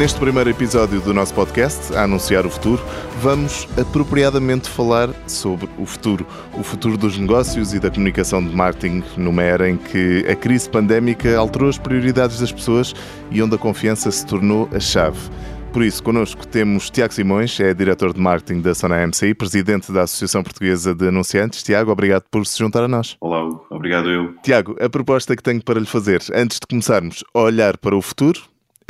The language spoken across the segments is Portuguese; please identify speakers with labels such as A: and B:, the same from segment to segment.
A: Neste primeiro episódio do nosso podcast, a anunciar o futuro, vamos apropriadamente falar sobre o futuro. O futuro dos negócios e da comunicação de marketing numa era em que a crise pandémica alterou as prioridades das pessoas e onde a confiança se tornou a chave. Por isso, connosco temos Tiago Simões, é diretor de marketing da Sona MCI, presidente da Associação Portuguesa de Anunciantes. Tiago, obrigado por se juntar a nós.
B: Olá, obrigado eu.
A: Tiago, a proposta que tenho para lhe fazer, antes de começarmos a olhar para o futuro,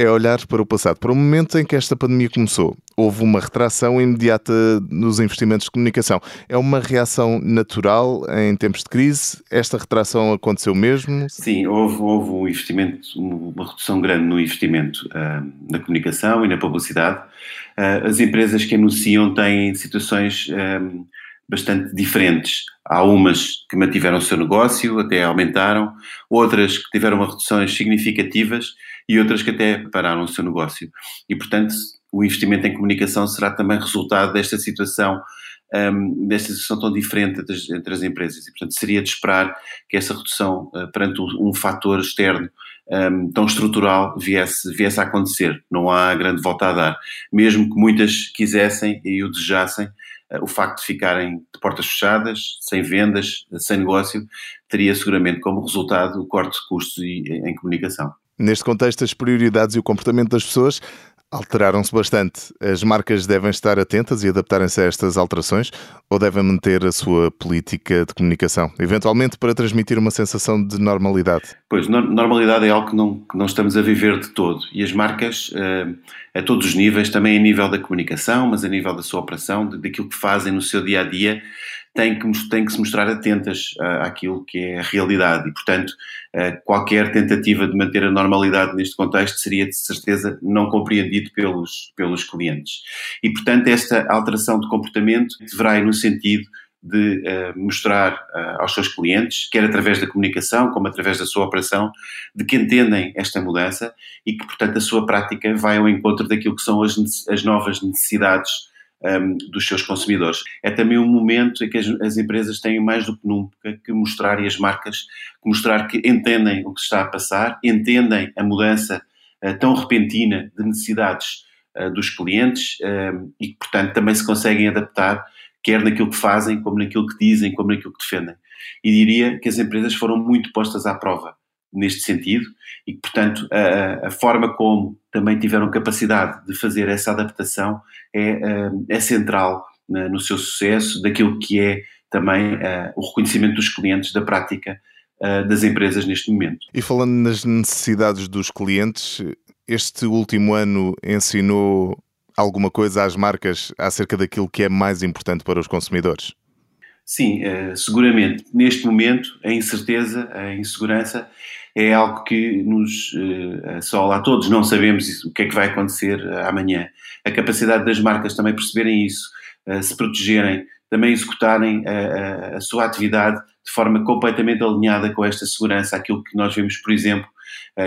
A: é olhar para o passado, para o momento em que esta pandemia começou. Houve uma retração imediata nos investimentos de comunicação. É uma reação natural em tempos de crise? Esta retração aconteceu mesmo?
B: Sim, houve, houve um investimento, uma redução grande no investimento uh, na comunicação e na publicidade. Uh, as empresas que anunciam têm situações uh, bastante diferentes. Há umas que mantiveram o seu negócio, até aumentaram, outras que tiveram reduções significativas e outras que até pararam o seu negócio. E, portanto, o investimento em comunicação será também resultado desta situação, um, desta situação tão diferente entre as, entre as, empresas. E, portanto, seria de esperar que essa redução uh, perante um, fator externo um, tão estrutural viesse, viesse a acontecer. Não há grande volta a dar. Mesmo que muitas quisessem e o desejassem, uh, o facto de ficarem de portas fechadas, sem vendas, sem negócio, teria seguramente como resultado o corte de custos em comunicação.
A: Neste contexto, as prioridades e o comportamento das pessoas alteraram-se bastante. As marcas devem estar atentas e adaptarem-se a estas alterações ou devem manter a sua política de comunicação, eventualmente para transmitir uma sensação de normalidade?
B: Pois, normalidade é algo que não, que não estamos a viver de todo e as marcas, uh, a todos os níveis, também a nível da comunicação, mas a nível da sua operação, daquilo que fazem no seu dia a dia, têm que, têm que se mostrar atentas uh, àquilo que é a realidade e, portanto, uh, qualquer tentativa de manter a normalidade neste contexto seria, de certeza, não compreendido pelos, pelos clientes. E, portanto, esta alteração de comportamento deverá ir no sentido de uh, mostrar uh, aos seus clientes, quer através da comunicação, como através da sua operação, de que entendem esta mudança e que, portanto, a sua prática vai ao encontro daquilo que são as, as novas necessidades um, dos seus consumidores. É também um momento em que as, as, empresas têm mais do que nunca que mostrar e as marcas que mostrar que entendem o que está a passar, entendem a mudança uh, tão repentina de necessidades uh, dos clientes um, e que, portanto, também se conseguem adaptar, quer naquilo que fazem, como naquilo que dizem, como naquilo que defendem. E diria que as empresas foram muito postas à prova neste sentido e que, portanto, a, a, forma como também tiveram capacidade de fazer essa adaptação é, eh, é central no seu sucesso, daquilo que é também uh, o reconhecimento dos clientes da prática uh, das empresas neste momento.
A: E falando nas necessidades dos clientes, este último ano ensinou alguma coisa às marcas acerca daquilo que é mais importante para os consumidores?
B: Sim, uh, seguramente. Neste momento, a incerteza, a insegurança é algo que nos uh, assola a todos. Não sabemos o que é que vai acontecer uh, amanhã. A capacidade das marcas também perceberem isso, uh, se protegerem, também executarem a, a, sua atividade de forma completamente alinhada com esta segurança, aquilo que nós vemos, por exemplo,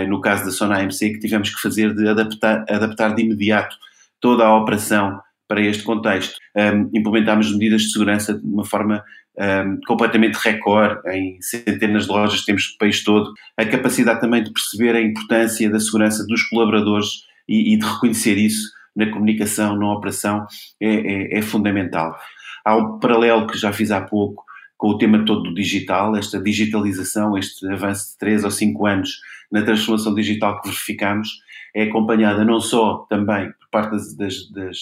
B: no caso da Sona AMC, que tivemos que fazer de adaptar, adaptar de imediato toda a operação para este contexto. Um, implementámos medidas de segurança de uma forma um, completamente recorde em centenas de lojas que temos no país todo. A capacidade também de perceber a importância da segurança dos colaboradores e, e de reconhecer isso na comunicação, na operação, é, é, é, fundamental. Há um paralelo que já fiz há pouco com o tema todo do digital, esta digitalização, este avanço de 3 ou 5 anos na transformação digital que verificamos, é acompanhada não só também por parte das, das, das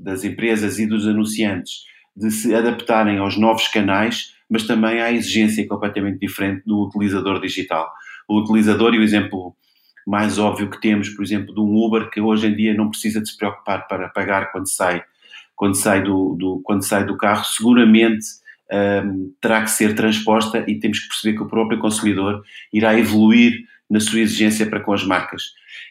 B: das empresas e dos anunciantes de se adaptarem aos novos canais, mas também à exigência completamente diferente do utilizador digital. O utilizador, e o exemplo mais óbvio que temos, por exemplo, de um Uber, que hoje em dia não precisa de se preocupar para pagar quando sai, quando sai, do, do quando sai do carro, seguramente um, terá que ser transposta e temos que perceber que o próprio consumidor irá evoluir na sua exigência para com as marcas.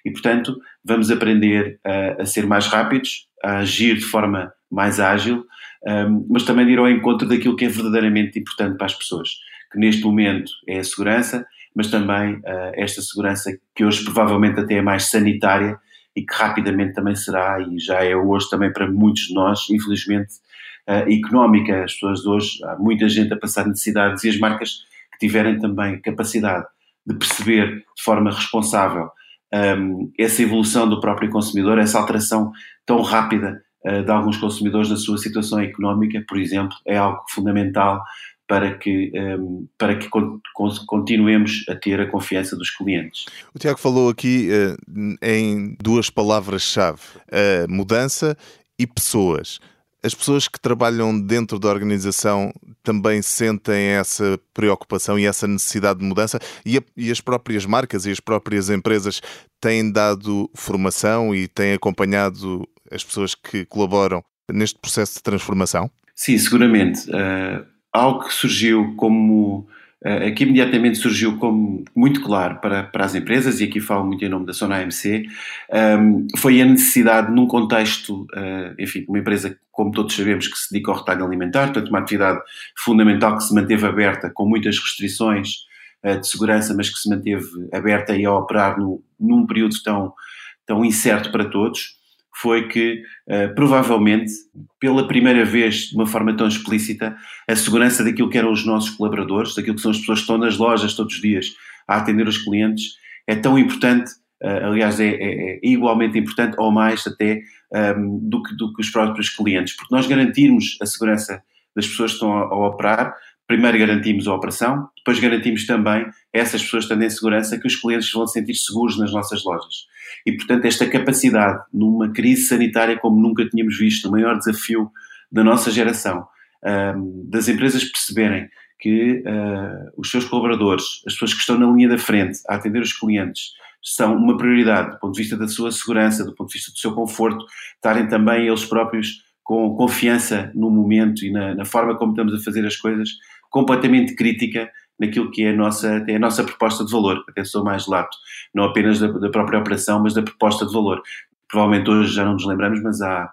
B: E, portanto, vamos aprender a, a ser mais rápidos, a agir de forma mais ágil, um, mas também de ir ao encontro daquilo que é verdadeiramente importante para as pessoas, que neste momento é a segurança, mas também uh, esta segurança que hoje provavelmente até é mais sanitária e que rapidamente também será, e já é hoje também para muitos de nós, infelizmente, uh, económica. As pessoas de hoje, há muita gente a passar necessidades e as marcas que tiverem também capacidade de perceber de forma responsável um, essa evolução do próprio consumidor, essa alteração tão rápida de alguns consumidores na sua situação económica, por exemplo, é algo fundamental para que, um, para que continuemos a ter a confiança dos clientes.
A: O Tiago falou aqui uh, em duas palavras-chave: mudança e pessoas. As pessoas que trabalham dentro da organização também sentem essa preocupação e essa necessidade de mudança e, a, e, as próprias marcas e as próprias empresas têm dado formação e têm acompanhado as pessoas que colaboram neste processo de transformação?
B: Sim, seguramente. Uh, algo que surgiu como Uh, aqui imediatamente surgiu como muito claro para, para as empresas, e aqui falo muito em nome da Sona AMC, um, foi a necessidade, num contexto, uh, enfim, uma empresa, como todos sabemos, que se dedica ao retalho alimentar, portanto, uma atividade fundamental que se manteve aberta, com muitas restrições uh, de segurança, mas que se manteve aberta e a operar no, num período tão, tão incerto para todos foi que, uh, provavelmente, pela primeira vez, de uma forma tão explícita, a segurança daquilo que eram os nossos colaboradores, daquilo que são as pessoas que estão nas lojas todos os dias a atender os clientes, é tão importante, uh, aliás, é, é, é, igualmente importante, ou mais até, um, ehm, do, que, do que os próprios clientes, porque nós garantirmos a segurança das pessoas que estão a, a operar, primeiro garantimos a operação, depois garantimos também essas pessoas estando em segurança que os clientes vão se sentir seguros nas nossas lojas. E, portanto, esta capacidade, numa crise sanitária como nunca tínhamos visto, o maior desafio da nossa geração, das empresas perceberem que uh, os seus colaboradores, as pessoas que estão na linha da frente a atender os clientes, são uma prioridade do ponto de vista da sua segurança, do ponto de vista do seu conforto, estarem também eles próprios com confiança no momento e na, na forma como estamos a fazer as coisas, completamente crítica naquilo que é a nossa, é a nossa proposta de valor. Até sou mais lato, não apenas da, da, própria operação, mas da proposta de valor. Provavelmente hoje já não nos lembramos, mas há,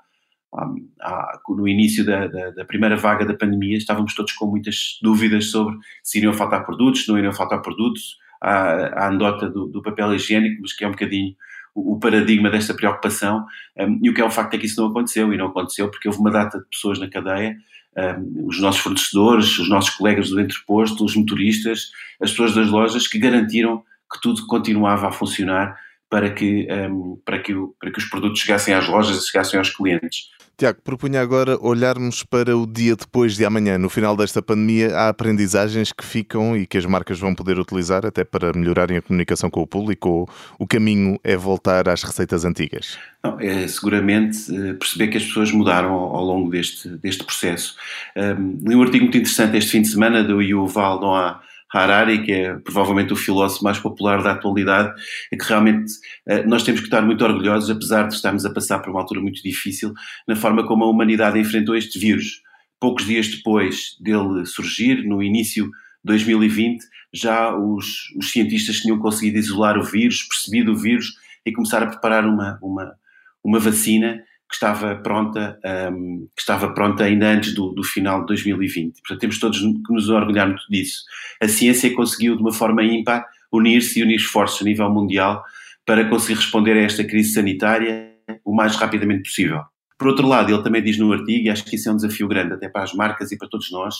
B: há, há no início da, da, da, primeira vaga da pandemia estávamos todos com muitas dúvidas sobre se iriam faltar produtos, não iriam faltar produtos. Há a anedota do, do papel higiênico, mas que é um bocadinho o, paradigma desta preocupação. Um, e o que é um facto é que isso não aconteceu, e não aconteceu porque houve uma data de pessoas na cadeia um, os nossos fornecedores, os nossos colegas do entreposto, os motoristas, as pessoas das lojas que garantiram que tudo continuava a funcionar para que, um, para que, para que os produtos chegassem às lojas e chegassem aos clientes.
A: Tiago, propunha agora olharmos para o dia depois de amanhã. No final desta pandemia, há aprendizagens que ficam e que as marcas vão poder utilizar até para melhorarem a comunicação com o público ou o caminho é voltar às receitas antigas?
B: Não, é seguramente eh, perceber que as pessoas mudaram ao, longo deste, deste processo. Um, li um artigo muito interessante este fim de semana do Yuval Noah Harari, que é provavelmente o filósofo mais popular da atualidade, é que realmente eh, nós temos que estar muito orgulhosos, apesar de estarmos a passar por uma altura muito difícil, na forma como a humanidade enfrentou este vírus. Poucos dias depois dele surgir, no início de 2020, já os, os cientistas tinham conseguido isolar o vírus, percebido o vírus e começar a preparar uma, uma, uma vacina que estava pronta, um, que estava pronta ainda antes do, do, final de 2020. Portanto, temos todos que nos orgulhar muito disso. A ciência conseguiu, de uma forma ímpar, unir-se e unir esforços a nível mundial para conseguir responder a esta crise sanitária o mais rapidamente possível. Por outro lado, ele também diz no artigo, e acho que isso é um desafio grande até para as marcas e para todos nós,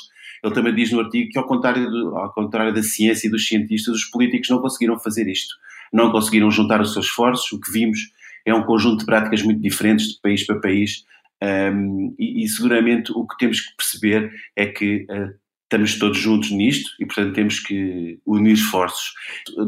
B: ele também diz no artigo que, ao contrário, do, ao contrário da ciência e dos cientistas, os políticos não conseguiram fazer isto. Não conseguiram juntar os seus esforços. O que vimos é um conjunto de práticas muito diferentes de país para país um, e, e, seguramente o que temos que perceber é que uh, estamos todos juntos nisto e, portanto, temos que unir esforços.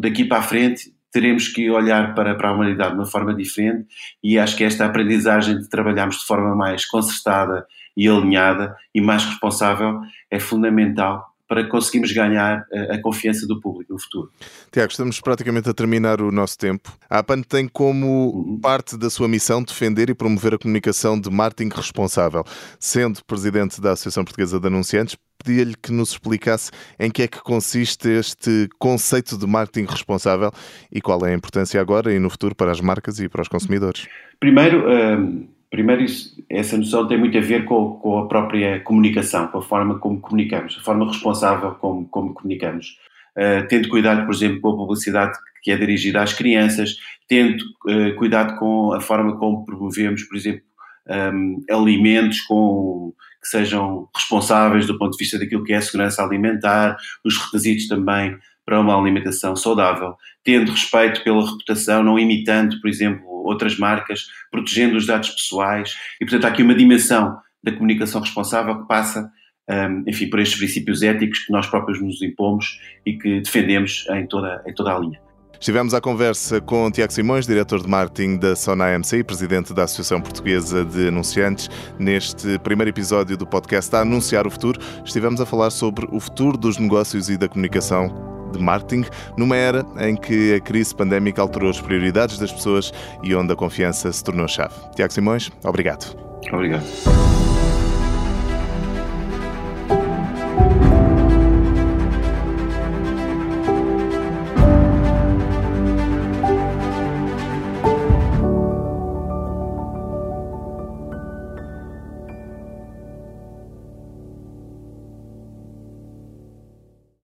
B: Daqui para a frente teremos que olhar para, para a humanidade de uma forma diferente e acho que esta aprendizagem de trabalharmos de forma mais concertada e alinhada e mais responsável é fundamental para conseguirmos ganhar a, a confiança do público no futuro.
A: Tiago, estamos praticamente a terminar o nosso tempo. A APAN tem como uhum. parte da sua missão defender e promover a comunicação de marketing responsável. Sendo presidente da Associação Portuguesa de Anunciantes, pedia-lhe que nos explicasse em que é que consiste este conceito de marketing responsável e qual é a importância agora e no futuro para as marcas e para os consumidores.
B: Primeiro, hum, Primeiro, isso, essa noção tem muito a ver com, com, a própria comunicação, com a forma como comunicamos, a forma responsável como, como comunicamos. Uh, tendo cuidado, por exemplo, com a publicidade que é dirigida às crianças, tendo uh, cuidado com a forma como promovemos, por exemplo, um, alimentos com, que sejam responsáveis do ponto de vista daquilo que é a segurança alimentar, os requisitos também para uma alimentação saudável, tendo respeito pela reputação, não imitando, por exemplo, outras marcas, protegendo os dados pessoais. E, portanto, há aqui uma dimensão da comunicação responsável que passa, um, enfim, por estes princípios éticos que nós próprios nos impomos e que defendemos em toda, em toda a linha.
A: Estivemos à conversa com Tiago Simões, diretor de marketing da Sona AMC e presidente da Associação Portuguesa de Anunciantes. Neste primeiro episódio do podcast A Anunciar o Futuro, estivemos a falar sobre o futuro dos negócios e da comunicação de marketing, numa era em que a crise pandémica alterou as prioridades das pessoas e onde a confiança se tornou chave. Tiago Simões, obrigado.
B: Obrigado.